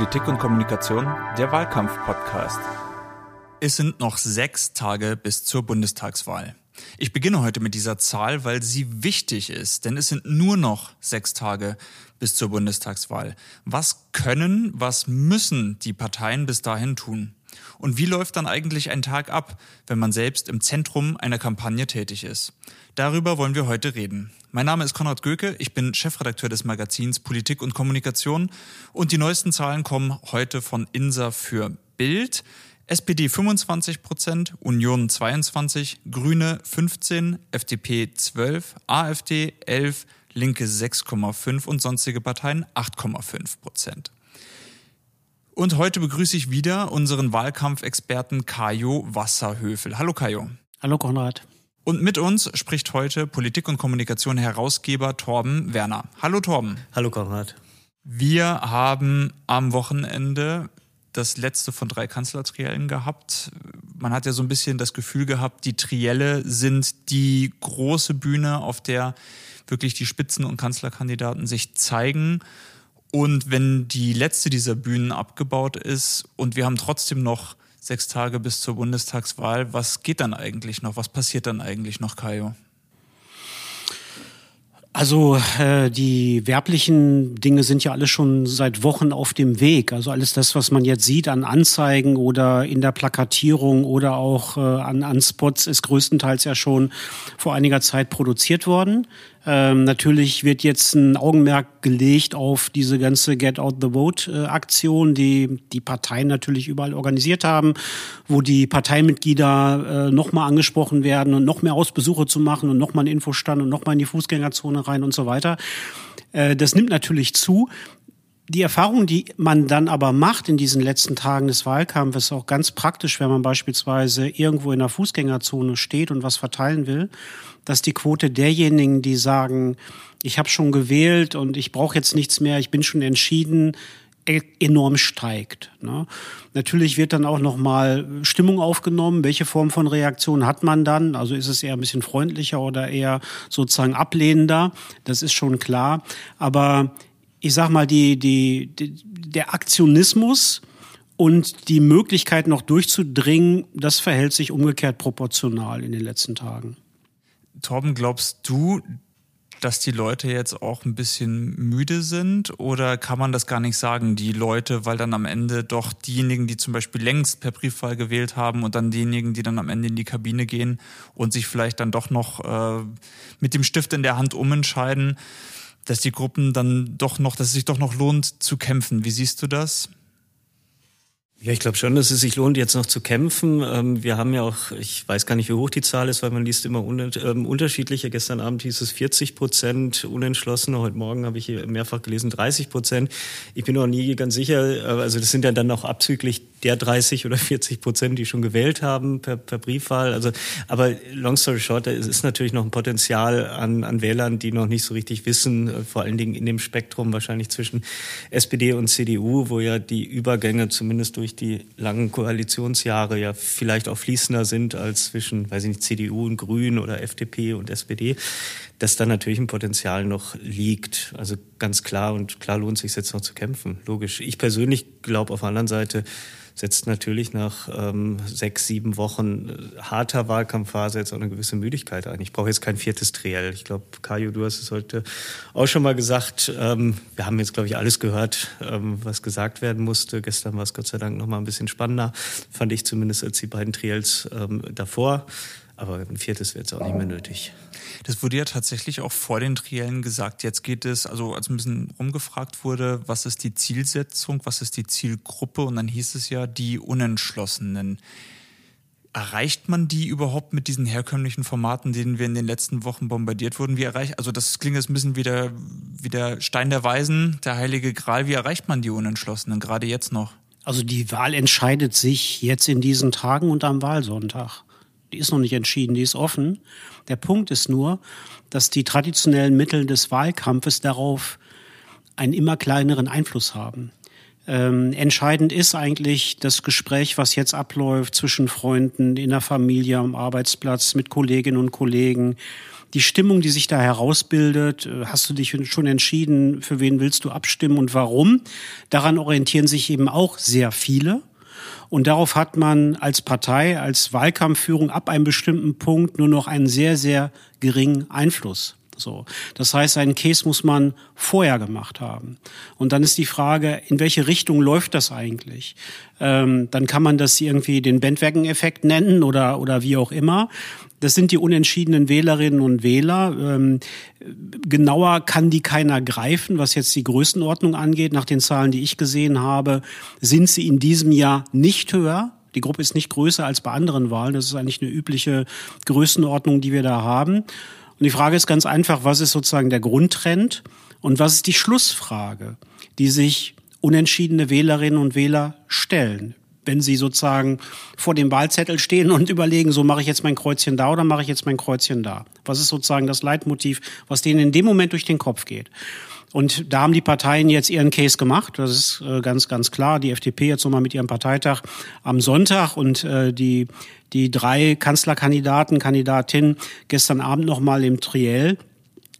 Politik und Kommunikation, der Wahlkampf-Podcast. Es sind noch sechs Tage bis zur Bundestagswahl. Ich beginne heute mit dieser Zahl, weil sie wichtig ist, denn es sind nur noch sechs Tage bis zur Bundestagswahl. Was können, was müssen die Parteien bis dahin tun? Und wie läuft dann eigentlich ein Tag ab, wenn man selbst im Zentrum einer Kampagne tätig ist? Darüber wollen wir heute reden. Mein Name ist Konrad Göke, ich bin Chefredakteur des Magazins Politik und Kommunikation und die neuesten Zahlen kommen heute von INSA für Bild. SPD 25 Prozent, Union 22, Grüne 15, FDP 12, AfD 11, Linke 6,5 und sonstige Parteien 8,5 Prozent. Und heute begrüße ich wieder unseren Wahlkampfexperten Kajo Wasserhöfel. Hallo Kajo. Hallo Konrad. Und mit uns spricht heute Politik und Kommunikation Herausgeber Torben Werner. Hallo Torben. Hallo Konrad. Wir haben am Wochenende das letzte von drei Kanzlertriellen gehabt. Man hat ja so ein bisschen das Gefühl gehabt, die Trielle sind die große Bühne, auf der wirklich die Spitzen- und Kanzlerkandidaten sich zeigen. Und wenn die letzte dieser Bühnen abgebaut ist und wir haben trotzdem noch sechs Tage bis zur Bundestagswahl, was geht dann eigentlich noch? Was passiert dann eigentlich noch, Kajo? Also äh, die werblichen Dinge sind ja alle schon seit Wochen auf dem Weg. Also alles das, was man jetzt sieht an Anzeigen oder in der Plakatierung oder auch äh, an, an Spots, ist größtenteils ja schon vor einiger Zeit produziert worden. Ähm, natürlich wird jetzt ein Augenmerk gelegt auf diese ganze Get Out the Vote-Aktion, die die Parteien natürlich überall organisiert haben, wo die Parteimitglieder äh, nochmal angesprochen werden und noch mehr Ausbesuche zu machen und nochmal einen Infostand und nochmal in die Fußgängerzone rein und so weiter. Äh, das nimmt natürlich zu. Die Erfahrung, die man dann aber macht in diesen letzten Tagen des Wahlkampfes, auch ganz praktisch, wenn man beispielsweise irgendwo in der Fußgängerzone steht und was verteilen will, dass die Quote derjenigen, die sagen, ich habe schon gewählt und ich brauche jetzt nichts mehr, ich bin schon entschieden, e-, enorm steigt. Ne? Natürlich wird dann auch nochmal Stimmung aufgenommen. Welche Form von Reaktion hat man dann? Also ist es eher ein bisschen freundlicher oder eher sozusagen ablehnender? Das ist schon klar. Aber ich sag mal, die, die, die, der Aktionismus und die Möglichkeit noch durchzudringen, das verhält sich umgekehrt proportional in den letzten Tagen. Torben, glaubst du, dass die Leute jetzt auch ein bisschen müde sind oder kann man das gar nicht sagen, die Leute, weil dann am Ende doch diejenigen, die zum Beispiel längst per Briefwahl gewählt haben und dann diejenigen, die dann am Ende in die Kabine gehen und sich vielleicht dann doch noch äh, mit dem Stift in der Hand umentscheiden, dass die Gruppen dann doch noch, dass es sich doch noch lohnt zu kämpfen. Wie siehst du das? Ja, ich glaube schon, dass es sich lohnt, jetzt noch zu kämpfen. Ähm, wir haben ja auch, ich weiß gar nicht, wie hoch die Zahl ist, weil man liest immer ähm, unterschiedliche. Gestern Abend hieß es 40 Prozent Unentschlossene. Heute Morgen habe ich mehrfach gelesen 30 Prozent. Ich bin noch nie ganz sicher. Äh, also das sind ja dann auch abzüglich der 30 oder 40 Prozent, die schon gewählt haben per, per Briefwahl. Also, aber long story short, es ist natürlich noch ein Potenzial an, an Wählern, die noch nicht so richtig wissen, vor allen Dingen in dem Spektrum wahrscheinlich zwischen SPD und CDU, wo ja die Übergänge zumindest durch die langen Koalitionsjahre ja vielleicht auch fließender sind als zwischen, weiß ich nicht, CDU und Grünen oder FDP und SPD dass da natürlich ein Potenzial noch liegt. Also ganz klar und klar lohnt sich jetzt noch zu kämpfen. Logisch. Ich persönlich glaube auf der anderen Seite, setzt natürlich nach ähm, sechs, sieben Wochen äh, harter Wahlkampfphase jetzt auch eine gewisse Müdigkeit ein. Ich brauche jetzt kein viertes Triell. Ich glaube, Kajo, du hast es heute auch schon mal gesagt. Ähm, wir haben jetzt, glaube ich, alles gehört, ähm, was gesagt werden musste. Gestern war es Gott sei Dank noch mal ein bisschen spannender, fand ich zumindest als die beiden Triels ähm, davor. Aber ein viertes wird es auch nicht mehr nötig. Das wurde ja tatsächlich auch vor den Triellen gesagt. Jetzt geht es, also als ein bisschen rumgefragt wurde, was ist die Zielsetzung, was ist die Zielgruppe und dann hieß es ja die Unentschlossenen. Erreicht man die überhaupt mit diesen herkömmlichen Formaten, denen wir in den letzten Wochen bombardiert wurden? Wie erreicht, also das klingt jetzt ein bisschen wie der, wie der Stein der Weisen, der heilige Gral. Wie erreicht man die Unentschlossenen, gerade jetzt noch? Also die Wahl entscheidet sich jetzt in diesen Tagen und am Wahlsonntag. Die ist noch nicht entschieden, die ist offen. Der Punkt ist nur, dass die traditionellen Mittel des Wahlkampfes darauf einen immer kleineren Einfluss haben. Ähm, entscheidend ist eigentlich das Gespräch, was jetzt abläuft zwischen Freunden, in der Familie, am Arbeitsplatz, mit Kolleginnen und Kollegen, die Stimmung, die sich da herausbildet, äh, hast du dich schon entschieden, für wen willst du abstimmen und warum? Daran orientieren sich eben auch sehr viele. Und darauf hat man als Partei, als Wahlkampfführung ab einem bestimmten Punkt nur noch einen sehr, sehr geringen Einfluss. So. Das heißt, einen Case muss man vorher gemacht haben. Und dann ist die Frage, in welche Richtung läuft das eigentlich? Ähm, dann kann man das irgendwie den Bandwagon-Effekt nennen oder, oder wie auch immer. Das sind die unentschiedenen Wählerinnen und Wähler. Ähm, genauer kann die keiner greifen, was jetzt die Größenordnung angeht. Nach den Zahlen, die ich gesehen habe, sind sie in diesem Jahr nicht höher. Die Gruppe ist nicht größer als bei anderen Wahlen. Das ist eigentlich eine übliche Größenordnung, die wir da haben. Und die Frage ist ganz einfach, was ist sozusagen der Grundtrend und was ist die Schlussfrage, die sich unentschiedene Wählerinnen und Wähler stellen wenn sie sozusagen vor dem Wahlzettel stehen und überlegen, so mache ich jetzt mein Kreuzchen da oder mache ich jetzt mein Kreuzchen da? Was ist sozusagen das Leitmotiv, was denen in dem Moment durch den Kopf geht? Und da haben die Parteien jetzt ihren Case gemacht. Das ist äh, ganz, ganz klar. Die FDP jetzt nochmal mit ihrem Parteitag am Sonntag und äh, die, die drei Kanzlerkandidaten, Kandidatinnen gestern Abend nochmal im Triell.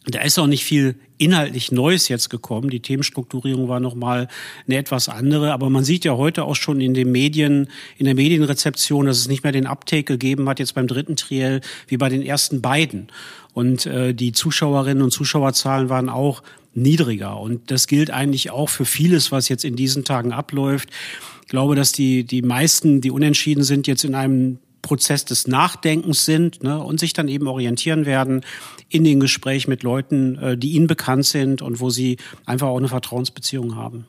Da ist auch nicht viel inhaltlich Neues jetzt gekommen. Die Themenstrukturierung war nochmal eine etwas andere. Aber man sieht ja heute auch schon in den Medien, in der Medienrezeption, dass es nicht mehr den Uptake gegeben hat, jetzt beim dritten Triell, wie bei den ersten beiden. Und äh, die Zuschauerinnen und Zuschauerzahlen waren auch niedriger. Und das gilt eigentlich auch für vieles, was jetzt in diesen Tagen abläuft. Ich glaube, dass die, die meisten, die unentschieden sind, jetzt in einem Prozess des Nachdenkens sind ne, und sich dann eben orientieren werden in den Gesprächen mit Leuten, äh, die ihnen bekannt sind und wo sie einfach auch eine Vertrauensbeziehung haben.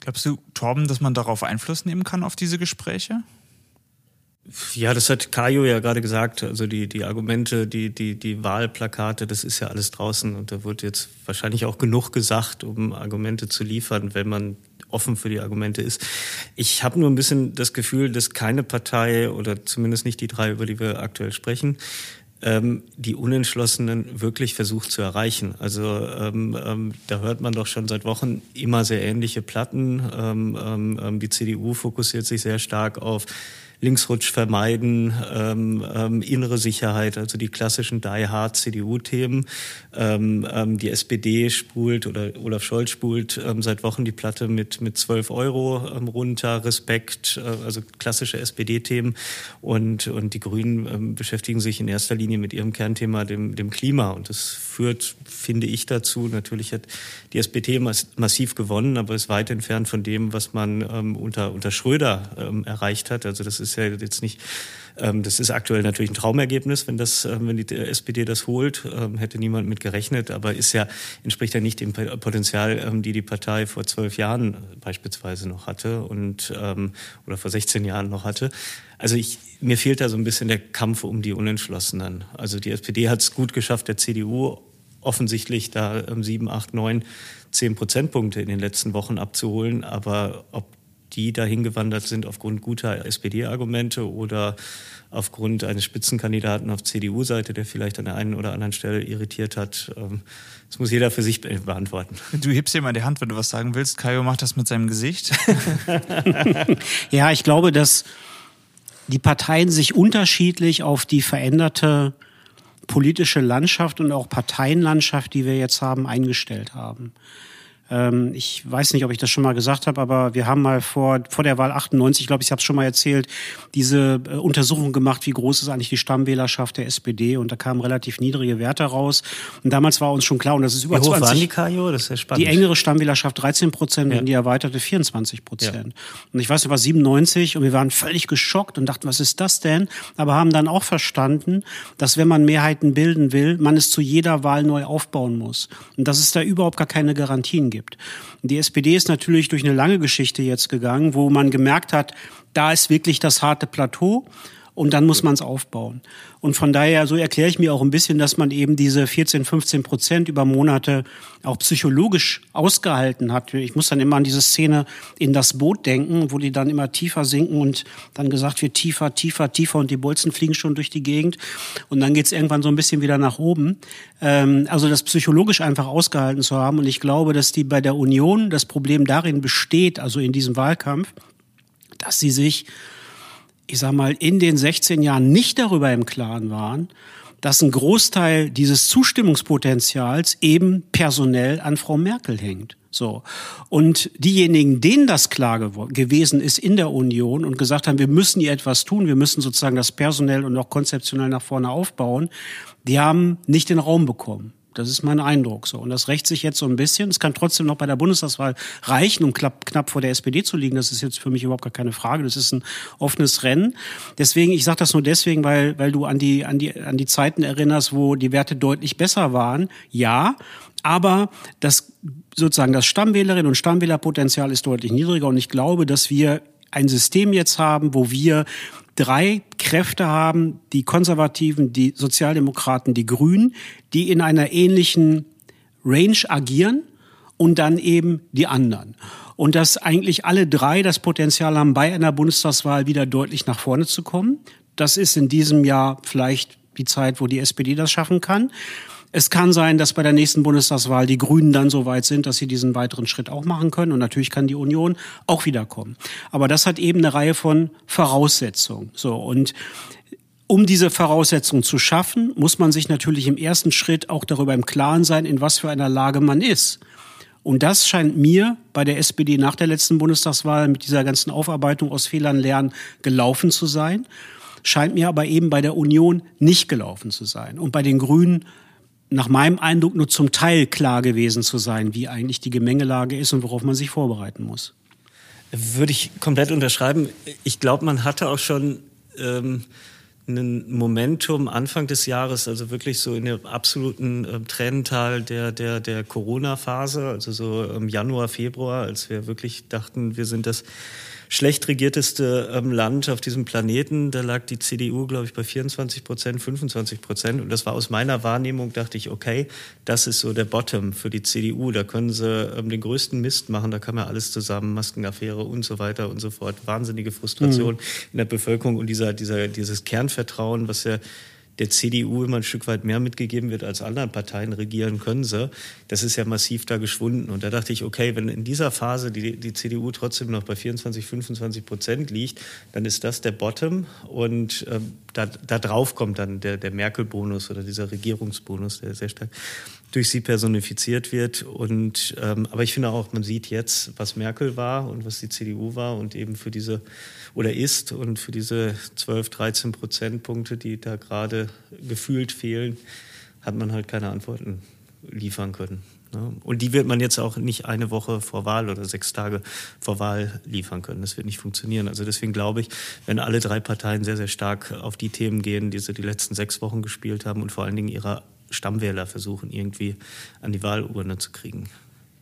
Glaubst du, Torben, dass man darauf Einfluss nehmen kann auf diese Gespräche? Ja, das hat Kajo ja gerade gesagt. Also die, die Argumente, die, die, die Wahlplakate, das ist ja alles draußen und da wird jetzt wahrscheinlich auch genug gesagt, um Argumente zu liefern, wenn man offen für die Argumente ist. Ich habe nur ein bisschen das Gefühl, dass keine Partei oder zumindest nicht die drei, über die wir aktuell sprechen, ähm, die Unentschlossenen wirklich versucht zu erreichen. Also ähm, ähm, da hört man doch schon seit Wochen immer sehr ähnliche Platten. Ähm, ähm, ähm die CDU fokussiert sich sehr stark auf Linksrutsch vermeiden, ähm, ähm, innere Sicherheit, also die klassischen Die Hard CDU-Themen. Ähm, ähm, die SPD spult oder Olaf Scholz spult ähm, seit Wochen die Platte mit mit 12 Euro ähm, runter, Respekt, äh, also klassische SPD-Themen und und die Grünen ähm, beschäftigen sich in erster Linie mit ihrem Kernthema dem dem Klima. Und das führt, finde ich, dazu. Natürlich hat die SPD massiv gewonnen, aber ist weit entfernt von dem, was man ähm, unter unter Schröder ähm, erreicht hat. Also das ist ja jetzt nicht, ähm, das ist aktuell natürlich ein Traumergebnis, wenn das, ähm, wenn die SPD das holt, ähm, hätte niemand mit gerechnet, aber ist ja, entspricht ja nicht dem Potenzial, ähm, die die Partei vor zwölf Jahren beispielsweise noch hatte und, oder vor 16 Jahren noch hatte. Also ich, mir fehlt da so ein bisschen der Kampf um die Unentschlossenen. Also die SPD hat es gut geschafft, der CDU offensichtlich da ähm, sieben, acht, neun, zehn Prozentpunkte in den letzten Wochen abzuholen. Aber ob die dahin gewandert sind aufgrund guter SPD-Argumente oder aufgrund eines Spitzenkandidaten auf CDU-Seite, der vielleicht an der einen oder anderen Stelle irritiert hat. Ähm, das muss jeder für sich beantworten. Du hebst dir mal die Hand, wenn du was sagen willst. Kajo macht das mit seinem Gesicht. ja, ich glaube, dass die Parteien sich unterschiedlich auf die veränderte politische Landschaft und auch Parteienlandschaft, die wir jetzt haben, eingestellt haben. Ähm, ich weiß nicht, ob ich das schon mal gesagt habe, aber wir haben mal vor, vor der Wahl 98, ich glaube, ich habe es schon mal erzählt, diese äh, Untersuchung gemacht, wie groß ist eigentlich die Stammwählerschaft der SPD und da kamen relativ niedrige Werte raus. Und damals war uns schon klar, und das ist über wie hoch 20. Waren die, Kajo? Das ist ja spannend. Die engere Stammwählerschaft 13 Prozent ja. und die erweiterte 24 Prozent. Ja. Und ich weiß, es war 97 und wir waren völlig geschockt und dachten, was ist das denn? Aber haben dann auch verstanden, dass wenn man Mehrheiten bilden will, man es zu jeder Wahl neu aufbauen muss. Und dass es da überhaupt gar keine Garantien gibt. Die SPD ist natürlich durch eine lange Geschichte jetzt gegangen, wo man gemerkt hat, da ist wirklich das harte Plateau und dann muss man es aufbauen. Und von daher, so erkläre ich mir auch ein bisschen, dass man eben diese 14, 15 Prozent über Monate auch psychologisch ausgehalten hat. Ich muss dann immer an diese Szene in das Boot denken, wo die dann immer tiefer sinken und dann gesagt wird, tiefer, tiefer, tiefer und die Bolzen fliegen schon durch die Gegend. Und dann geht es irgendwann so ein bisschen wieder nach oben. Ähm, also das psychologisch einfach ausgehalten zu haben. Und ich glaube, dass die bei der Union das Problem darin besteht, also in diesem Wahlkampf, dass sie sich ich sag mal, in den 16 Jahren nicht darüber im Klaren waren, dass ein Großteil dieses Zustimmungspotenzials eben personell an Frau Merkel hängt. So. Und diejenigen, denen das klar gewesen ist in der Union und gesagt haben, wir müssen hier etwas tun, wir müssen sozusagen das personell und auch konzeptionell nach vorne aufbauen, die haben nicht den Raum bekommen. Das ist mein Eindruck so. Und das rächt sich jetzt so ein bisschen. Es kann trotzdem noch bei der Bundestagswahl reichen, um knapp, knapp vor der SPD zu liegen. Das ist jetzt für mich überhaupt gar keine Frage. Das ist ein offenes Rennen. Deswegen, ich sage das nur deswegen, weil, weil du an die, an, die, an die Zeiten erinnerst, wo die Werte deutlich besser waren. Ja, aber das sozusagen das Stammwählerinnen und Stammwählerpotenzial ist deutlich niedriger. Und ich glaube, dass wir ein System jetzt haben, wo wir drei Kräfte haben, die Konservativen, die Sozialdemokraten, die Grünen, die in einer ähnlichen Range agieren und dann eben die anderen. Und dass eigentlich alle drei das Potenzial haben, bei einer Bundestagswahl wieder deutlich nach vorne zu kommen. Das ist in diesem Jahr vielleicht die Zeit, wo die SPD das schaffen kann. Es kann sein, dass bei der nächsten Bundestagswahl die Grünen dann so weit sind, dass sie diesen weiteren Schritt auch machen können. Und natürlich kann die Union auch wiederkommen. Aber das hat eben eine Reihe von Voraussetzungen. So und um diese Voraussetzungen zu schaffen, muss man sich natürlich im ersten Schritt auch darüber im Klaren sein, in was für einer Lage man ist. Und das scheint mir bei der SPD nach der letzten Bundestagswahl mit dieser ganzen Aufarbeitung aus Fehlern lernen gelaufen zu sein, scheint mir aber eben bei der Union nicht gelaufen zu sein. Und bei den Grünen nach meinem Eindruck nur zum Teil klar gewesen zu sein, wie eigentlich die Gemengelage ist und worauf man sich vorbereiten muss. Würde ich komplett unterschreiben. Ich glaube, man hatte auch schon ähm, ein Momentum Anfang des Jahres, also wirklich so in dem absoluten äh, Tränental der, der, der Corona-Phase, also so im Januar, Februar, als wir wirklich dachten, wir sind das schlecht regierteste ähm, Land auf diesem Planeten. Da lag die CDU, glaube ich, bei 24 Prozent, 25 Prozent. Und das war aus meiner Wahrnehmung, dachte ich, okay, das ist so der Bottom für die CDU. Da können sie ähm, den größten Mist machen, da kann man alles zusammen, Maskenaffäre und so weiter und so fort. Wahnsinnige Frustration mhm. in der Bevölkerung und dieser, dieser, dieses Kernvertrauen, was ja der CDU immer ein Stück weit mehr mitgegeben wird als anderen Parteien, regieren können sie. Das ist ja massiv da geschwunden. Und da dachte ich, okay, wenn in dieser Phase die, die CDU trotzdem noch bei 24, 25 Prozent liegt, dann ist das der Bottom. Und äh, da, da drauf kommt dann der, der Merkel-Bonus oder dieser Regierungsbonus, der sehr stark durch sie personifiziert wird. Und ähm, aber ich finde auch, man sieht jetzt, was Merkel war und was die CDU war und eben für diese oder ist und für diese 12, 13 Prozentpunkte, die da gerade gefühlt fehlen, hat man halt keine Antworten liefern können. Ne? Und die wird man jetzt auch nicht eine Woche vor Wahl oder sechs Tage vor Wahl liefern können. Das wird nicht funktionieren. Also deswegen glaube ich, wenn alle drei Parteien sehr, sehr stark auf die Themen gehen, die sie die letzten sechs Wochen gespielt haben und vor allen Dingen ihre Stammwähler versuchen, irgendwie an die Wahlurne zu kriegen.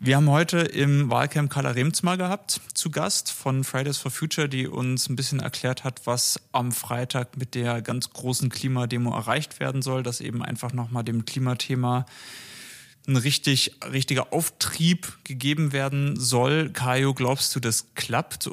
Wir haben heute im Wahlcamp Carla Remz mal gehabt, zu Gast von Fridays for Future, die uns ein bisschen erklärt hat, was am Freitag mit der ganz großen Klimademo erreicht werden soll, dass eben einfach nochmal dem Klimathema ein richtig, richtiger Auftrieb gegeben werden soll. Kajo, glaubst du, das klappt?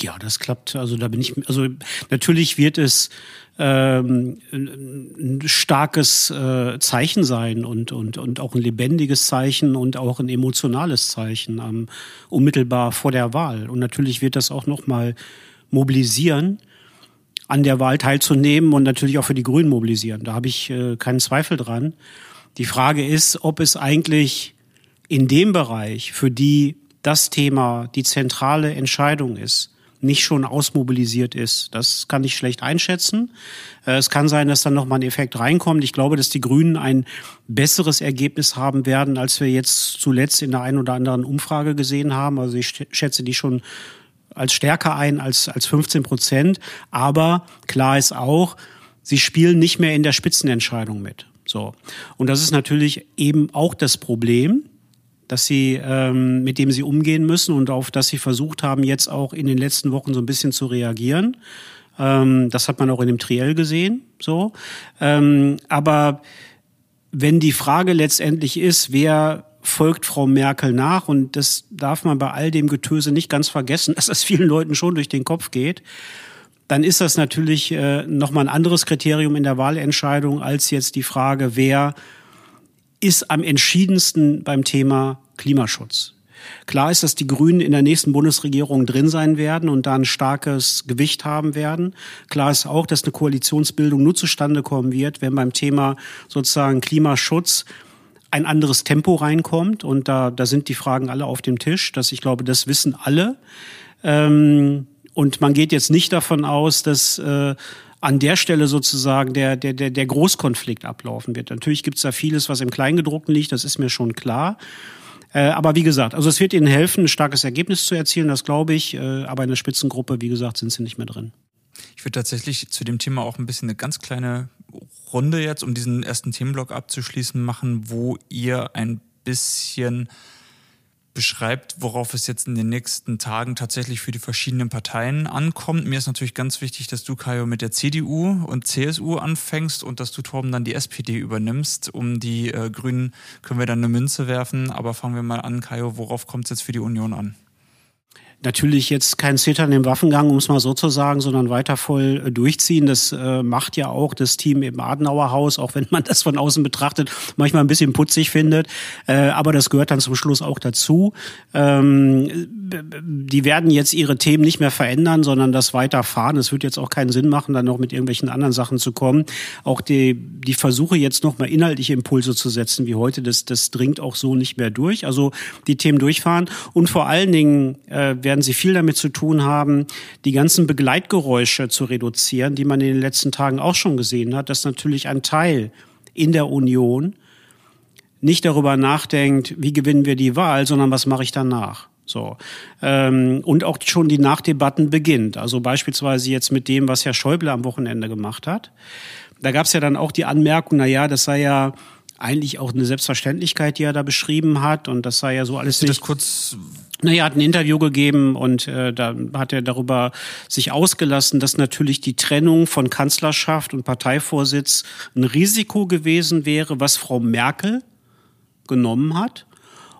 Ja, das klappt. Also da bin ich, also natürlich wird es ähm, ein starkes äh, Zeichen sein und, und, und auch ein lebendiges Zeichen und auch ein emotionales Zeichen ähm, unmittelbar vor der Wahl. Und natürlich wird das auch nochmal mobilisieren, an der Wahl teilzunehmen und natürlich auch für die Grünen mobilisieren. Da habe ich äh, keinen Zweifel dran. Die Frage ist, ob es eigentlich in dem Bereich, für die das Thema die zentrale Entscheidung ist, nicht schon ausmobilisiert ist. Das kann ich schlecht einschätzen. Äh, es kann sein, dass dann nochmal ein Effekt reinkommt. Ich glaube, dass die Grünen ein besseres Ergebnis haben werden, als wir jetzt zuletzt in der einen oder anderen Umfrage gesehen haben. Also ich schätze die schon als stärker ein als, als 15 Prozent. Aber klar ist auch, sie spielen nicht mehr in der Spitzenentscheidung mit. So. Und das ist natürlich eben auch das Problem dass sie, ähm, mit dem sie umgehen müssen und auf das sie versucht haben, jetzt auch in den letzten Wochen so ein bisschen zu reagieren. Ähm, das hat man auch in dem Triell gesehen, so. Ähm, aber wenn die Frage letztendlich ist, wer folgt Frau Merkel nach, und das darf man bei all dem Getöse nicht ganz vergessen, dass das vielen Leuten schon durch den Kopf geht, dann ist das natürlich äh, nochmal ein anderes Kriterium in der Wahlentscheidung als jetzt die Frage, wer ist am entschiedensten beim Thema Klimaschutz. Klar ist, dass die Grünen in der nächsten Bundesregierung drin sein werden und da ein starkes Gewicht haben werden. Klar ist auch, dass eine Koalitionsbildung nur zustande kommen wird, wenn beim Thema sozusagen Klimaschutz ein anderes Tempo reinkommt. Und da, da sind die Fragen alle auf dem Tisch. Das, ich glaube, das wissen alle. Ähm, und man geht jetzt nicht davon aus, dass äh, an der Stelle sozusagen der, der, der, der Großkonflikt ablaufen wird. Natürlich gibt es da vieles, was im Kleingedruckten liegt, das ist mir schon klar. Äh, aber wie gesagt, also es wird ihnen helfen, ein starkes Ergebnis zu erzielen, das glaube ich. Äh, aber in der Spitzengruppe, wie gesagt, sind sie nicht mehr drin. Ich würde tatsächlich zu dem Thema auch ein bisschen eine ganz kleine Runde jetzt, um diesen ersten Themenblock abzuschließen, machen, wo ihr ein bisschen beschreibt, worauf es jetzt in den nächsten Tagen tatsächlich für die verschiedenen Parteien ankommt. Mir ist natürlich ganz wichtig, dass du, Kajo, mit der CDU und CSU anfängst und dass du, Torben, dann die SPD übernimmst. Um die äh, Grünen können wir dann eine Münze werfen. Aber fangen wir mal an, Kajo, worauf kommt es jetzt für die Union an? Natürlich jetzt kein Zittern im Waffengang, um es mal so zu sagen, sondern weiter voll äh, durchziehen. Das äh, macht ja auch das Team im Adenauer Haus, auch wenn man das von außen betrachtet, manchmal ein bisschen putzig findet. Äh, aber das gehört dann zum Schluss auch dazu. Ähm, die werden jetzt ihre Themen nicht mehr verändern, sondern das weiterfahren. Es wird jetzt auch keinen Sinn machen, dann noch mit irgendwelchen anderen Sachen zu kommen. Auch die, die Versuche jetzt noch mal inhaltliche Impulse zu setzen wie heute, das, das dringt auch so nicht mehr durch. Also die Themen durchfahren und vor allen Dingen äh, werden sie viel damit zu tun haben, die ganzen Begleitgeräusche zu reduzieren, die man in den letzten Tagen auch schon gesehen hat, dass natürlich ein Teil in der Union nicht darüber nachdenkt, wie gewinnen wir die Wahl, sondern was mache ich danach. So. Ähm, und auch schon die Nachdebatten beginnt. Also beispielsweise jetzt mit dem, was Herr Schäuble am Wochenende gemacht hat. Da gab es ja dann auch die Anmerkung, na ja, das sei ja eigentlich auch eine Selbstverständlichkeit, die er da beschrieben hat. Und das sei ja so alles nicht. Das kurz naja, hat ein Interview gegeben und äh, da hat er darüber sich ausgelassen, dass natürlich die Trennung von Kanzlerschaft und Parteivorsitz ein Risiko gewesen wäre, was Frau Merkel genommen hat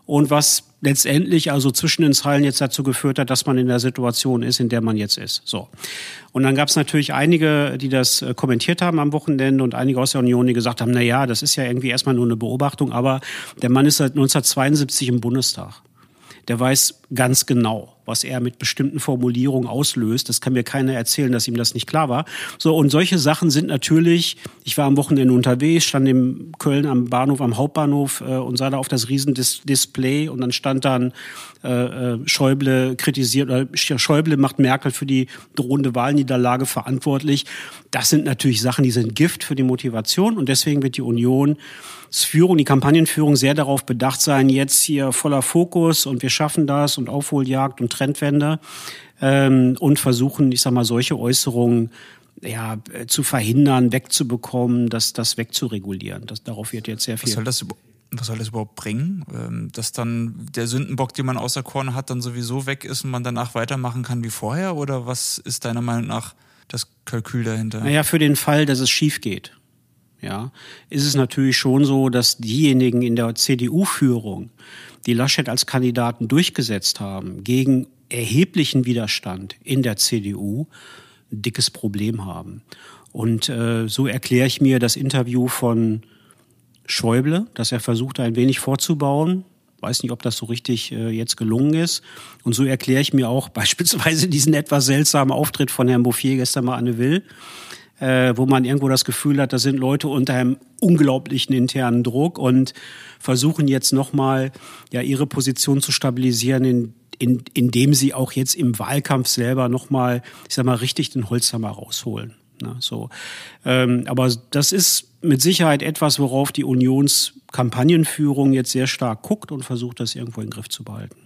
und was letztendlich also zwischen den Zeilen jetzt dazu geführt hat, dass man in der Situation ist, in der man jetzt ist. So. Und dann gab es natürlich einige, die das äh, kommentiert haben am Wochenende und einige aus der Union, die gesagt haben, na ja, das ist ja irgendwie erstmal nur eine Beobachtung, aber der Mann ist seit 1972 im Bundestag. Der weiß ganz genau, was er mit bestimmten Formulierungen auslöst. Das kann mir keiner erzählen, dass ihm das nicht klar war. So, und solche Sachen sind natürlich, ich war am Wochenende unterwegs, stand in Köln am Bahnhof, am Hauptbahnhof äh, und sah da auf das Riesendisplay und dann stand dann äh, äh, Schäuble kritisiert, oder Schäuble macht Merkel für die drohende Wahlniederlage verantwortlich. Das sind natürlich Sachen, die sind Gift für die Motivation und deswegen wird die Union Führung, die Kampagnenführung sehr darauf bedacht sein, jetzt hier voller Fokus und wir schaffen das und Aufholjagd und Trendwende ähm, und versuchen, ich sag mal, solche Äußerungen ja, zu verhindern, wegzubekommen, das, das wegzuregulieren. Das, darauf wird jetzt sehr viel. Was soll das, was soll das überhaupt bringen? Ähm, dass dann der Sündenbock, den man auserkoren hat, dann sowieso weg ist und man danach weitermachen kann wie vorher? Oder was ist deiner Meinung nach das Kalkül dahinter? Naja, für den Fall, dass es schief geht ja, ist es natürlich schon so, dass diejenigen in der CDU-Führung, die Laschet als Kandidaten durchgesetzt haben, gegen erheblichen Widerstand in der CDU ein dickes Problem haben. Und äh, so erkläre ich mir das Interview von Schäuble, dass er versucht, ein wenig vorzubauen. Weiß nicht, ob das so richtig äh, jetzt gelungen ist. Und so erkläre ich mir auch beispielsweise diesen etwas seltsamen Auftritt von Herrn Bouffier gestern mal Anne Will, äh, wo man irgendwo das Gefühl hat, da sind Leute unter einem unglaublichen internen Druck und versuchen jetzt nochmal ja ihre Position zu stabilisieren, in, in, indem sie auch jetzt im Wahlkampf selber nochmal, ich sag mal, richtig den Holzhammer rausholen. Ne, so. Ähm, aber das ist mit Sicherheit etwas, worauf die Unionskampagnenführung jetzt sehr stark guckt und versucht, das irgendwo in den Griff zu behalten.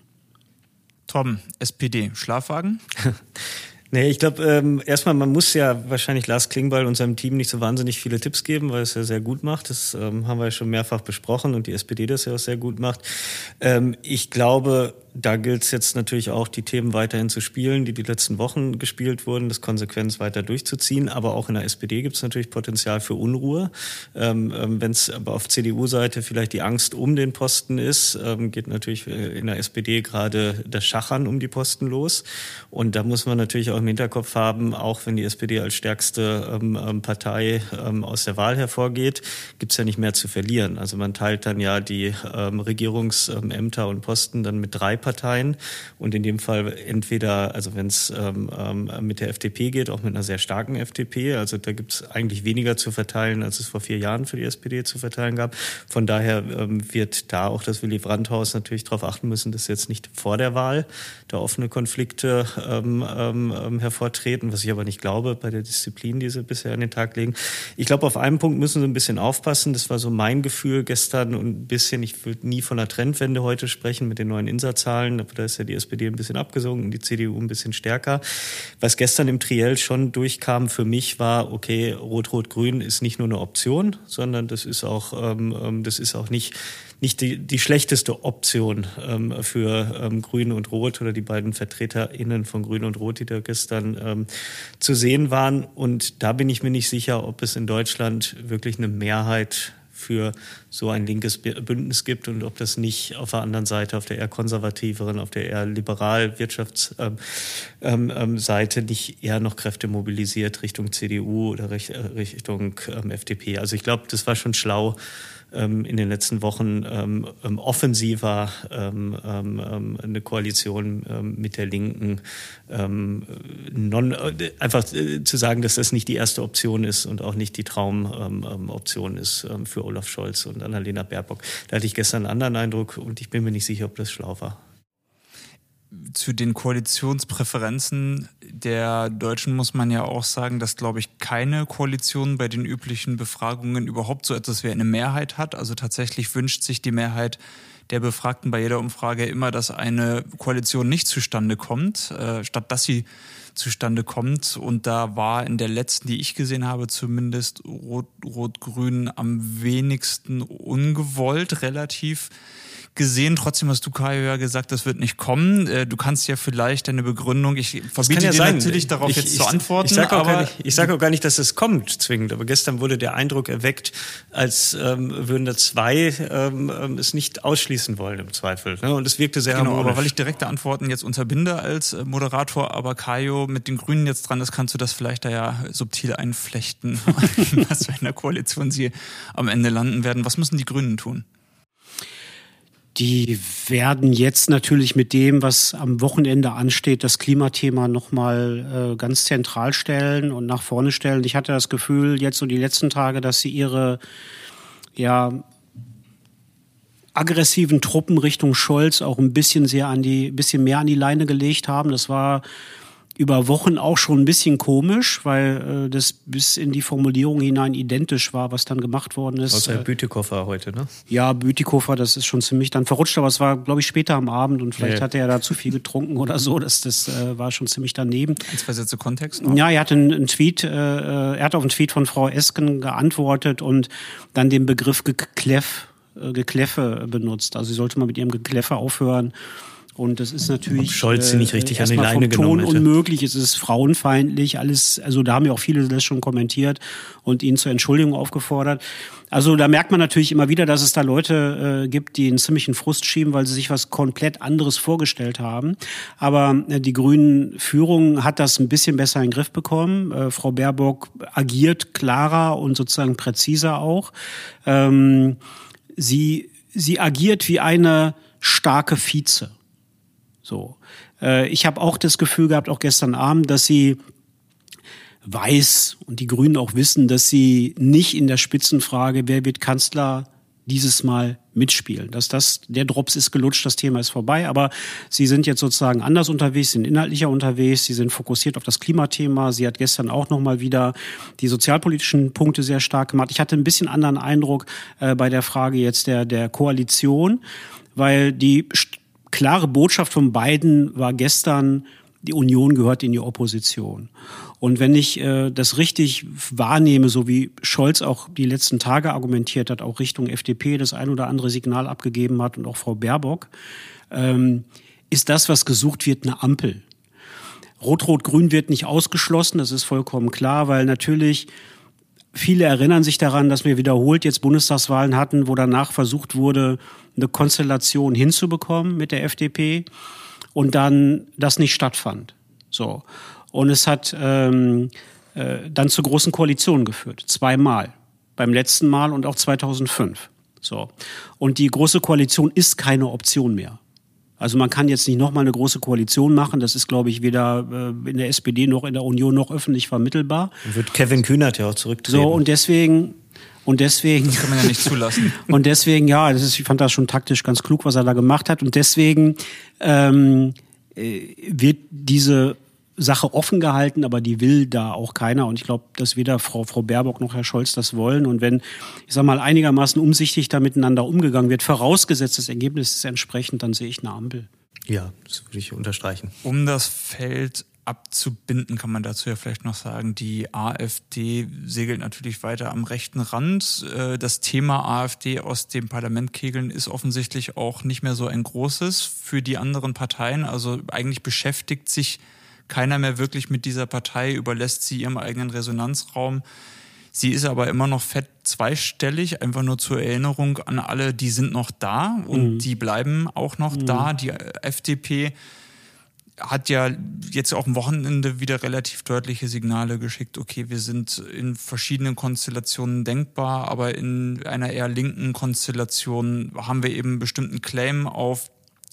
Tom, SPD, Schlafwagen? Nee, ich glaube, ähm, erstmal, man muss ja wahrscheinlich Lars Klingbeil und seinem Team nicht so wahnsinnig viele Tipps geben, weil es ja sehr gut macht. Das ähm, haben wir ja schon mehrfach besprochen und die SPD das ja auch sehr gut macht. Ähm, ich glaube, da gilt es jetzt natürlich auch, die Themen weiterhin zu spielen, die die letzten Wochen gespielt wurden, das konsequent weiter durchzuziehen. Aber auch in der SPD gibt es natürlich Potenzial für Unruhe. Ähm, ähm, Wenn es aber auf CDU-Seite vielleicht die Angst um den Posten ist, ähm, geht natürlich äh, in der SPD gerade das Schachern um die Posten los. Und da muss man natürlich auch im Hinterkopf haben, auch wenn die SPD als stärkste ähm, ähm, Partei ähm, aus der Wahl hervorgeht, gibt es ja nicht mehr zu verlieren. Also man teilt dann ja die Regierungsämter und Posten dann mit drei Parteien und in dem Fall entweder, also wenn es ähm, ähm, mit der FDP geht, auch mit einer sehr starken FDP. Also da gibt es eigentlich weniger zu verteilen, als es vor vier Jahren für die SPD zu verteilen gab. Von daher ähm, wird da auch das Willy Brandt-Haus natürlich darauf achten müssen, dass jetzt nicht vor der Wahl da offene Konflikte ähm, ähm, ähm, hervortreten, was ich aber nicht glaube bei der Disziplin, die sie bisher an den Tag legen. Ich glaube, auf einem Punkt müssen sie ein bisschen aufpassen. Das war so mein Gefühl gestern und ein bisschen, ich würde nie von einer Trendwende heute sprechen mit den neuen Inserzahlen. Da ist ja die SPD ein bisschen abgesunken, die CDU ein bisschen stärker. Was gestern im Triell schon durchkam für mich war, okay, Rot-Rot-Grün ist nicht nur eine Option, sondern das ist auch, ähm, ähm das ist auch nicht nicht die, die schlechteste Option ähm, für ähm, Grün und Rot oder die beiden VertreterInnen von Grün und Rot, die da gestern ähm, zu sehen waren. Und da bin ich mir nicht sicher, ob es in Deutschland wirklich eine Mehrheit für so ein linkes Bündnis gibt und ob das nicht auf der anderen Seite, auf der eher konservativeren, auf der eher liberal Wirtschaftsseite ähm, ähm, ähm nicht eher noch Kräfte mobilisiert Richtung CDU oder äh, Richtung ähm, FDP. Also ich glaube, das war schon schlau, ähm, in den letzten Wochen ähm, ähm offensiver ähm, ähm, eine Koalition mit der Linken non, äh, einfach äh, zu sagen, dass das nicht die erste Option ist und auch nicht die Traumoption ist für Olaf Scholz und Annalena Baerbock. Da hatte ich gestern einen anderen Eindruck und ich bin mir nicht sicher, ob das schlau war zu den Koalitionspräferenzen der Deutschen muss man ja auch sagen, dass, glaube ich, keine Koalition bei den üblichen Befragungen überhaupt so etwas wie eine Mehrheit hat. Also tatsächlich wünscht sich die Mehrheit der Befragten bei jeder Umfrage immer, dass eine Koalition nicht zustande kommt, äh, statt dass sie zustande kommt. Und da war in der letzten, die ich gesehen habe, zumindest Rot-Rot-Grün am wenigsten ungewollt, relativ gesehen. Trotzdem hast du, Kajo, ja gesagt, das wird nicht kommen. Äh, du kannst ja vielleicht deine Begründung, ich verbiete ja dir sein. natürlich darauf ich, jetzt ich, zu antworten. Ich sage auch, sag auch, gar nicht, dass es kommt zwingend. Aber gestern wurde der Eindruck erweckt, als ähm, würden da zwei ähm, ähm es nicht ausschließen wollen im Zweifel. Ne? Und es wirkte sehr Genau, harmonisch. aber weil ich direkte Antworten jetzt unterbinde als äh, Moderator, aber Kajo mit den Grünen jetzt dran ist, kannst du das vielleicht da ja subtil einflechten, was für eine Koalition sie am Ende landen werden. Was müssen die Grünen tun? Die werden jetzt natürlich mit dem, was am Wochenende ansteht, das Klimathema nochmal äh, ganz zentral stellen und nach vorne stellen. Ich hatte das Gefühl, jetzt so die letzten Tage, dass sie ihre ja, aggressiven Truppen Richtung Scholz auch ein bisschen sehr an die, bisschen mehr an die Leine gelegt haben. Das war über Wochen auch schon ein bisschen komisch, weil äh, das bis in die Formulierung hinein identisch war, was dann gemacht worden ist. Außer äh, Bütikofer heute, ne? Ja, Bütikofer, das ist schon ziemlich dann verrutscht, aber es war, glaube ich, später am Abend und vielleicht nee. hat er ja da zu viel getrunken oder so. Das, das äh, war schon ziemlich daneben. Zwei Sätze Kontext noch? Ja, er hat einen, einen Tweet, äh, äh, er hat auf einen Tweet von Frau Esken geantwortet und dann den Begriff Gekleff, äh, Gekläffe benutzt. Also sie sollte mal mit ihrem Gekläffe aufhören. Und das ist natürlich. Ob Scholz sie nicht richtig äh, an die Leine vom Ton hätte. unmöglich, es ist frauenfeindlich, alles, also da haben ja auch viele das schon kommentiert und ihn zur Entschuldigung aufgefordert. Also da merkt man natürlich immer wieder, dass es da Leute äh, gibt, die einen ziemlichen Frust schieben, weil sie sich was komplett anderes vorgestellt haben. Aber äh, die grünen Führung hat das ein bisschen besser in den Griff bekommen. Äh, Frau Baerbock agiert klarer und sozusagen präziser auch. Ähm, sie, sie agiert wie eine starke Vize. So. Äh, ich habe auch das Gefühl gehabt, auch gestern Abend, dass sie weiß und die Grünen auch wissen, dass sie nicht in der Spitzenfrage, wer wird Kanzler, dieses Mal mitspielen. Dass das, der Drops ist gelutscht, das Thema ist vorbei, aber sie sind jetzt sozusagen anders unterwegs, sind inhaltlicher unterwegs, sie sind fokussiert auf das Klimathema. Sie hat gestern auch nochmal wieder die sozialpolitischen Punkte sehr stark gemacht. Ich hatte ein bisschen anderen Eindruck äh, bei der Frage jetzt der, der Koalition, weil die klare Botschaft von beiden war gestern, die Union gehört in die Opposition. Und wenn ich äh, das richtig wahrnehme, so wie Scholz auch die letzten Tage argumentiert hat, auch Richtung FDP das ein oder andere Signal abgegeben hat und auch Frau Baerbock, ähm, ist das, was gesucht wird, eine Ampel. Rot-Rot-Grün wird nicht ausgeschlossen, das ist vollkommen klar, weil natürlich viele erinnern sich daran, dass wir wiederholt jetzt Bundestagswahlen hatten, wo danach versucht wurde, eine Konstellation hinzubekommen mit der FDP und dann das nicht stattfand. So. Und es hat ähm, äh, dann zu großen Koalitionen geführt. Zweimal. Beim letzten Mal und auch 2005. So. Und die große Koalition ist keine Option mehr. Also man kann jetzt nicht nochmal eine große Koalition machen. Das ist, glaube ich, weder äh, in der SPD noch in der Union noch öffentlich vermittelbar. Wird Kevin Kühnert ja auch zurücktreten. So, und deswegen und deswegen. Das kann man ja nicht zulassen. und deswegen, ja, das ist, ich fand das schon taktisch ganz klug, was er da gemacht hat. Und deswegen ähm, äh, wird diese Sache offen gehalten, aber die will da auch keiner. Und ich glaube, dass weder Frau, Frau Baerbock noch Herr Scholz das wollen. Und wenn, ich sag mal, einigermaßen umsichtig da miteinander umgegangen wird, vorausgesetzt das Ergebnis ist entsprechend, dann sehe ich eine Ampel. Ja, das würde ich unterstreichen. Um das Feld abzubinden, kann man dazu ja vielleicht noch sagen, die AfD segelt natürlich weiter am rechten Rand. Äh, das Thema AfD aus dem Parlament kegeln ist offensichtlich auch nicht mehr so ein großes für die anderen Parteien. Also eigentlich beschäftigt sich keiner mehr wirklich mit dieser Partei, überlässt sie ihrem eigenen Resonanzraum. Sie ist aber immer noch fett zweistellig, einfach nur zur Erinnerung an alle, die sind noch da und mhm. die bleiben auch noch mhm. da. Die FDP hat ja jetzt auch am Wochenende wieder relativ deutliche Signale geschickt, okay, wir sind in verschiedenen Konstellationen denkbar, aber in einer eher linken Konstellation haben wir eben bestimmten Claim auf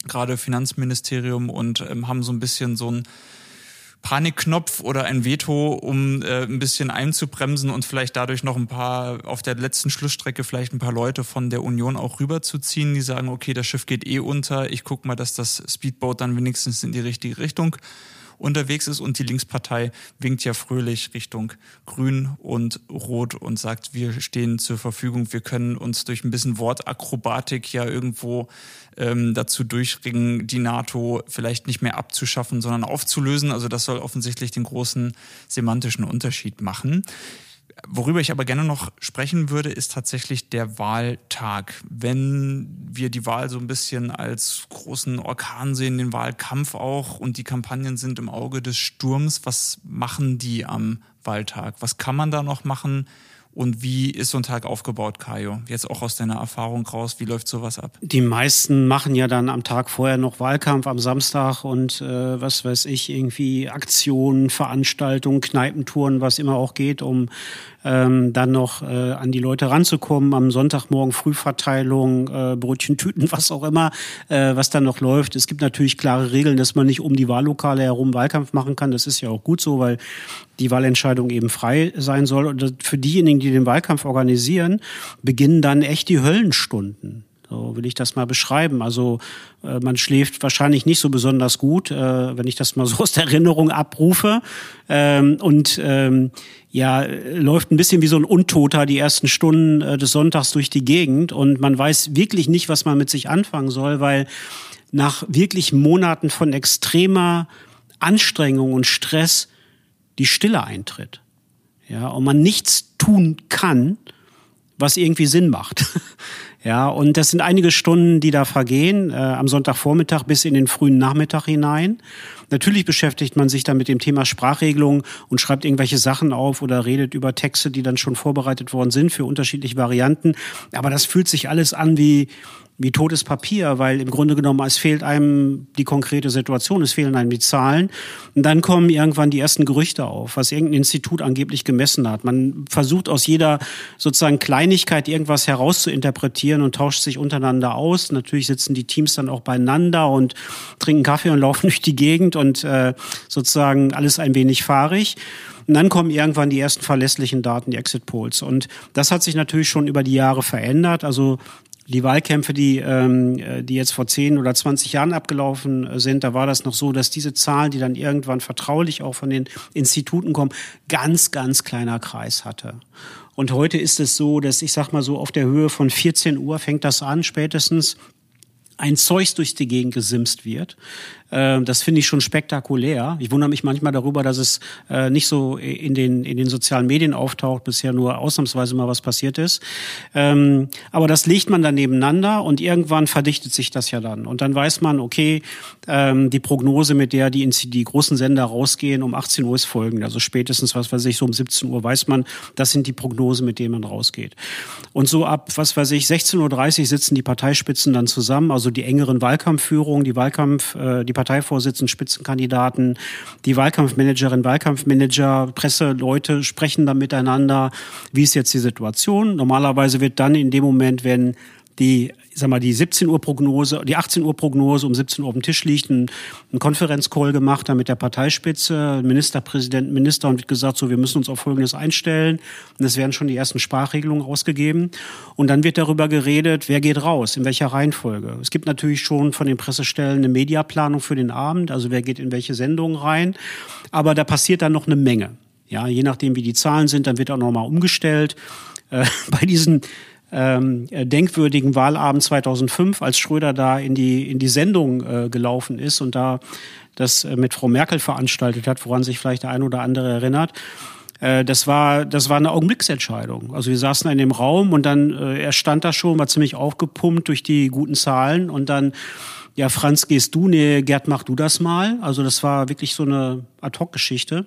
gerade Finanzministerium und ähm, haben so ein bisschen so ein Panikknopf oder ein Veto, um äh, ein bisschen einzubremsen und vielleicht dadurch noch ein paar auf der letzten Schlussstrecke vielleicht ein paar Leute von der Union auch rüberzuziehen, die sagen, okay, das Schiff geht eh unter, ich guck mal, dass das Speedboat dann wenigstens in die richtige Richtung unterwegs ist und die Linkspartei winkt ja fröhlich Richtung Grün und Rot und sagt, wir stehen zur Verfügung, wir können uns durch ein bisschen Wortakrobatik ja irgendwo ähm, dazu durchringen, die NATO vielleicht nicht mehr abzuschaffen, sondern aufzulösen. Also das soll offensichtlich den großen semantischen Unterschied machen. Worüber ich aber gerne noch sprechen würde, ist tatsächlich der Wahltag. Wenn wir die Wahl so ein bisschen als großen Orkan sehen, den Wahlkampf auch und die Kampagnen sind im Auge des Sturms, was machen die am Wahltag? Was kann man da noch machen? Und wie ist so ein Tag aufgebaut, Kajo? Jetzt auch aus deiner Erfahrung raus, wie läuft sowas ab? Die meisten machen ja dann am Tag vorher noch Wahlkampf am Samstag und äh, was weiß ich, irgendwie Aktionen, Veranstaltungen, Kneipentouren, was immer auch geht, um ähm, dann noch äh, an die Leute ranzukommen. Am Sonntagmorgen Frühverteilung, äh, Brötchen, Tüten, was auch immer, äh, was dann noch läuft. Es gibt natürlich klare Regeln, dass man nicht um die Wahllokale herum Wahlkampf machen kann. Das ist ja auch gut so, weil die Wahlentscheidung eben frei sein soll. Und für diejenigen, die den Wahlkampf organisieren, beginnen dann echt die Höllenstunden. So will ich das mal beschreiben. Also äh, man schläft wahrscheinlich nicht so besonders gut, äh, wenn ich das mal so aus der Erinnerung abrufe. Ähm, und ähm, ja, läuft ein bisschen wie so ein Untoter die ersten Stunden äh, des Sonntags durch die Gegend und man weiß wirklich nicht, was man mit sich anfangen soll, weil nach wirklich Monaten von extremer Anstrengung und Stress die Stille eintritt. Ja, und man nichts tun kann, was irgendwie Sinn macht. Ja, und das sind einige Stunden, die da vergehen, äh, am Sonntagvormittag bis in den frühen Nachmittag hinein. Natürlich beschäftigt man sich dann mit dem Thema Sprachregelung und schreibt irgendwelche Sachen auf oder redet über Texte, die dann schon vorbereitet worden sind für unterschiedliche Varianten. Aber das fühlt sich alles an wie wie totes Papier, weil im Grunde genommen es fehlt einem die konkrete Situation, es fehlen einem die Zahlen. Und dann kommen irgendwann die ersten Gerüchte auf, was irgendein Institut angeblich gemessen hat. Man versucht aus jeder sozusagen Kleinigkeit irgendwas herauszuinterpretieren und tauscht sich untereinander aus. Natürlich sitzen die Teams dann auch beieinander und trinken Kaffee und laufen durch die Gegend und äh, sozusagen alles ein wenig fahrig. Und dann kommen irgendwann die ersten verlässlichen Daten, die Exit Polls. Und das hat sich natürlich schon über die Jahre verändert. Also die Wahlkämpfe, die, ähm, äh, die jetzt vor 10 oder 20 Jahren abgelaufen äh, sind, da war das noch so, dass diese Zahlen, die dann irgendwann vertraulich auch von den Instituten kommen, ganz, ganz kleiner Kreis hatte. Und heute ist es so, dass ich sag mal so auf der Höhe von 14 Uhr fängt das an, spätestens ein Zeugs durch die Gegend gesimst wird. Ähm, das finde ich schon spektakulär. Ich wundere mich manchmal darüber, dass es äh, nicht so in den, in den sozialen Medien auftaucht, bisher nur ausnahmsweise mal was passiert ist. Ähm, aber das legt man dann nebeneinander und irgendwann verdichtet sich das ja dann. Und dann weiß man, okay, ähm, die Prognose, mit der die, die großen Sender rausgehen, um 18 Uhr ist folgende. Also spätestens, was weiß ich, so um 17 Uhr weiß man, das sind die Prognosen, mit denen man rausgeht. Und so ab, was weiß ich, 16.30 Uhr sitzen die Parteispitzen dann zusammen, also die engeren Wahlkampfführungen, die Wahlkampf, äh, die Parteivorsitzenden, Spitzenkandidaten, die Wahlkampfmanagerin, Wahlkampfmanager, Presseleute sprechen dann miteinander. Wie ist jetzt die Situation? Normalerweise wird dann in dem Moment, wenn die, sag mal, die 17 Uhr Prognose, die 18 Uhr Prognose um 17 Uhr auf dem Tisch liegt, einen, einen Konferenzcall gemacht, da mit der Parteispitze, Ministerpräsident, Minister und wird gesagt, so, wir müssen uns auf Folgendes einstellen. Und es werden schon die ersten Sprachregelungen ausgegeben. Und dann wird darüber geredet, wer geht raus, in welcher Reihenfolge. Es gibt natürlich schon von den Pressestellen eine Mediaplanung für den Abend, also wer geht in welche Sendungen rein. Aber da passiert dann noch eine Menge. Ja, je nachdem, wie die Zahlen sind, dann wird auch nochmal umgestellt. Äh, bei diesen ähm, denkwürdigen Wahlabend 2005, als Schröder da in die, in die Sendung äh, gelaufen ist und da das äh, mit Frau Merkel veranstaltet hat, woran sich vielleicht der ein oder andere erinnert. Äh, das war, das war eine Augenblicksentscheidung. Also wir saßen in dem Raum und dann, äh, er stand da schon, war ziemlich aufgepumpt durch die guten Zahlen und dann, ja, Franz, gehst du? Nee, Gerd, mach du das mal. Also das war wirklich so eine Ad-Hoc-Geschichte.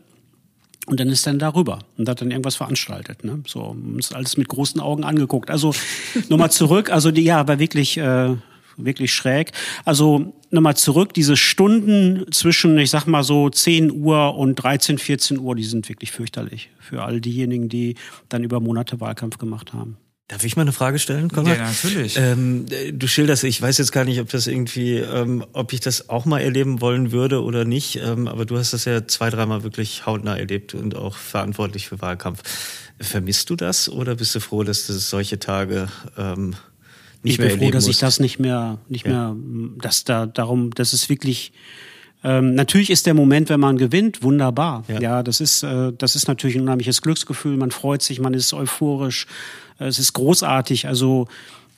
Und dann ist dann darüber und hat dann irgendwas veranstaltet. Ne? So, uns alles mit großen Augen angeguckt. Also nochmal zurück, also die, ja, war wirklich, äh, wirklich schräg. Also nochmal zurück, diese Stunden zwischen, ich sag mal so 10 Uhr und 13, 14 Uhr, die sind wirklich fürchterlich für all diejenigen, die dann über Monate Wahlkampf gemacht haben. Darf ich mal eine Frage stellen, Konrad? Ja, natürlich. Ähm, du schilderst, ich weiß jetzt gar nicht, ob das irgendwie, ähm, ob ich das auch mal erleben wollen würde oder nicht, ähm, aber du hast das ja zwei, dreimal wirklich hautnah erlebt und auch verantwortlich für Wahlkampf. Vermisst du das oder bist du froh, dass du solche Tage ähm, nicht ich mehr bin froh, erleben dass musst? ich das nicht mehr, nicht Ja. mehr, dass da darum, das ist wirklich. Ähm, natürlich ist der Moment, wenn man gewinnt, wunderbar. Ja. Ja, das ist, äh, das ist natürlich ein unheimliches Glücksgefühl. Man freut sich, man ist euphorisch. Äh, es ist großartig. Also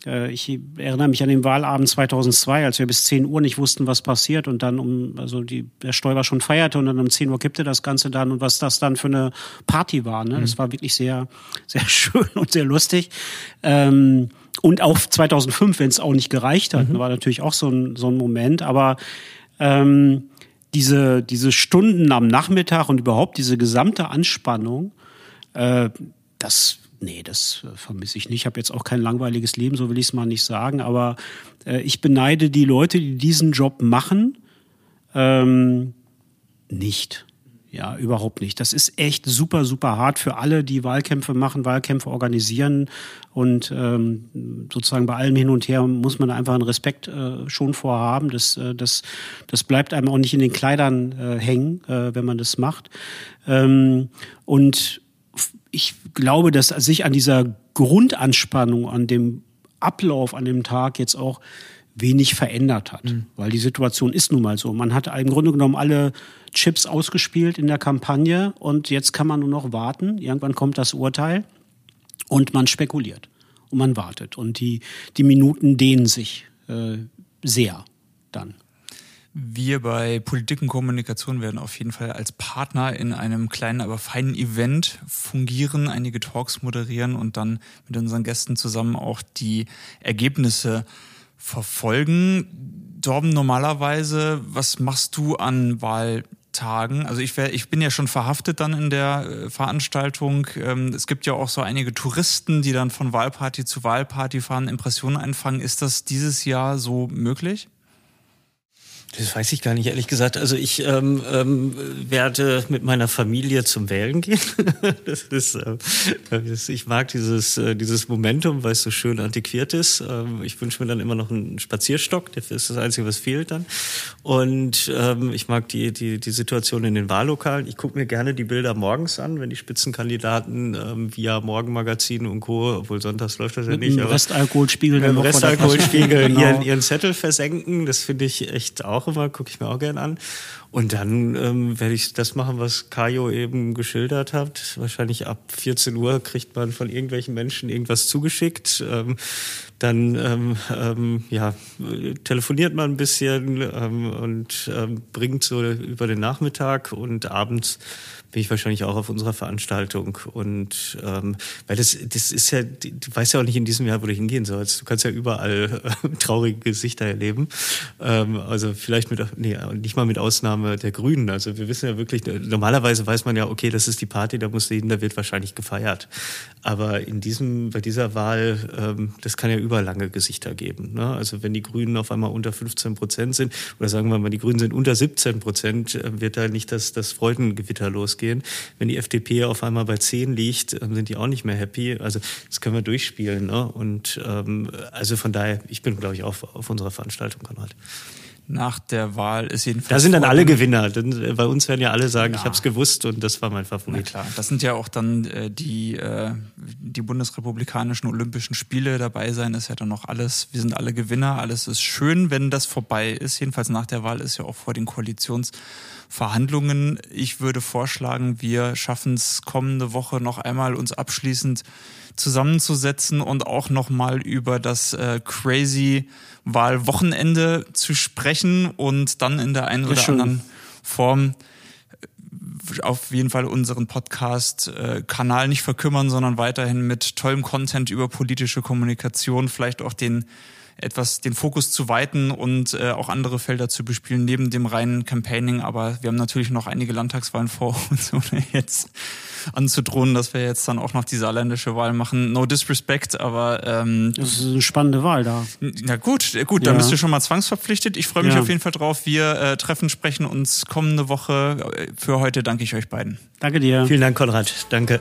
äh, ich erinnere mich an den Wahlabend 2002, als wir bis 10 Uhr nicht wussten, was passiert und dann um, also die, der Stoiber schon feierte und dann um 10 Uhr kippte das Ganze dann und was das dann für eine Party war. Ne? Das war wirklich sehr, sehr schön und sehr lustig. Ähm, und auch 2005, wenn es auch nicht gereicht hat, war natürlich auch so ein, so ein Moment. Aber ähm, diese, diese Stunden am Nachmittag und überhaupt diese gesamte Anspannung, äh, das, nee, das äh, vermisse ich nicht. Ich habe jetzt auch kein langweiliges Leben, so will ich es mal nicht sagen. Aber äh, ich beneide die Leute, die diesen Job machen, ähm, nicht. Ja, überhaupt nicht. Das ist echt super, super hart für alle, die Wahlkämpfe machen, Wahlkämpfe organisieren. Und ähm, sozusagen bei allem hin und her muss man einfach einen Respekt äh, schon vorhaben. Das, äh, das, das bleibt einem auch nicht in den Kleidern äh, hängen, äh, wenn man das macht. Ähm, und ich glaube, dass sich an dieser Grundanspannung, an dem Ablauf an dem Tag jetzt auch wenig verändert hat, weil die Situation ist nun mal so. Man hat im Grunde genommen alle Chips ausgespielt in der Kampagne und jetzt kann man nur noch warten. Irgendwann kommt das Urteil und man spekuliert und man wartet und die, die Minuten dehnen sich äh, sehr dann. Wir bei Politik und Kommunikation werden auf jeden Fall als Partner in einem kleinen, aber feinen Event fungieren, einige Talks moderieren und dann mit unseren Gästen zusammen auch die Ergebnisse verfolgen. Dorben, normalerweise, was machst du an Wahltagen? Also ich, wär, ich bin ja schon verhaftet dann in der äh, Veranstaltung. Ähm, es gibt ja auch so einige Touristen, die dann von Wahlparty zu Wahlparty fahren, Impressionen einfangen. Ist das dieses Jahr so möglich? Das weiß ich gar nicht, ehrlich gesagt. Also ich ähm, ähm, werde mit meiner Familie zum Wählen gehen. das ist, äh, das, ich mag dieses, äh, dieses Momentum, weil es so schön antiquiert ist. Ähm, ich wünsche mir dann immer noch einen Spazierstock, das ist das Einzige, was fehlt dann. Und ähm, ich mag die, die, die Situation in den Wahllokalen. Ich gucke mir gerne die Bilder morgens an, wenn die Spitzenkandidaten ähm, via Morgenmagazin und Co., obwohl sonntags läuft das ja Mit nicht. einem aber- Restalkoholspiegel mit dem Restalkoholspiegel ihren, Genau. ihren Zettel versenken. Das finde ich echt auch immer, gucke ich mir auch gern an. Und dann ähm, werde ich das machen, was Kajo eben geschildert hat. Wahrscheinlich ab 14 Uhr kriegt man von irgendwelchen Menschen irgendwas zugeschickt. Ähm, dann ähm, ähm, ja, telefoniert man ein bisschen ähm, und ähm, bringt so über den Nachmittag und abends bin ich wahrscheinlich auch auf unserer Veranstaltung. Und ähm, weil das, das ist ja, du weißt ja auch nicht in diesem Jahr, wo du hingehen sollst. Du kannst ja überall äh, traurige Gesichter erleben. Ähm, also vielleicht mit, nee, nicht mal mit Ausnahme der Grünen. Also wir wissen ja wirklich, normalerweise weiß man ja, okay, das ist die Party, da muss hin, da wird wahrscheinlich gefeiert. Aber in diesem, bei dieser Wahl, ähm, das kann ja überlange Gesichter geben. Ne? Also wenn die Grünen auf einmal unter 15 Prozent sind, oder sagen wir mal, die Grünen sind unter 17 Prozent, äh, wird da nicht das, das Freudengewitter losgehen. Wenn die FDP auf einmal bei 10 liegt, ähm, sind die auch nicht mehr happy. Also das können wir durchspielen. Ne? Und ähm, also von daher, ich bin, glaube ich, auch auf unserer Veranstaltung, Konrad nach der Wahl ist jedenfalls. Da sind dann alle Gewinner. Denn bei uns werden ja alle sagen, ja. ich habe es gewusst und das war mein Favorit. Na klar, das sind ja auch dann äh, die, äh, die bundesrepublikanischen Olympischen Spiele dabei sein, ist ja dann noch alles. Wir sind alle Gewinner, alles ist schön, wenn das vorbei ist. Jedenfalls nach der Wahl ist ja auch vor den Koalitionsverhandlungen. Ich würde vorschlagen, wir schaffen es kommende Woche noch einmal uns abschließend zusammenzusetzen und auch nochmal über das äh, crazy Wahlwochenende zu sprechen und dann in der einen oder anderen Form äh, auf jeden Fall unseren Podcast-Kanal nicht verkümmern, sondern weiterhin mit tollem Content über politische Kommunikation, vielleicht auch den etwas den Fokus zu weiten und äh, auch andere Felder zu bespielen, neben dem reinen Campaigning. Aber wir haben natürlich noch einige Landtagswahlen vor uns, ohne jetzt anzudrohen, dass wir jetzt dann auch noch die saarländische Wahl machen. No disrespect, aber ähm, das ist eine spannende Wahl da. Na gut, gut, ja. da bist du schon mal zwangsverpflichtet. Ich freue mich ja. auf jeden Fall drauf. Wir äh, treffen, sprechen uns kommende Woche. Für heute danke ich euch beiden. Danke dir. Vielen Dank, Konrad. Danke.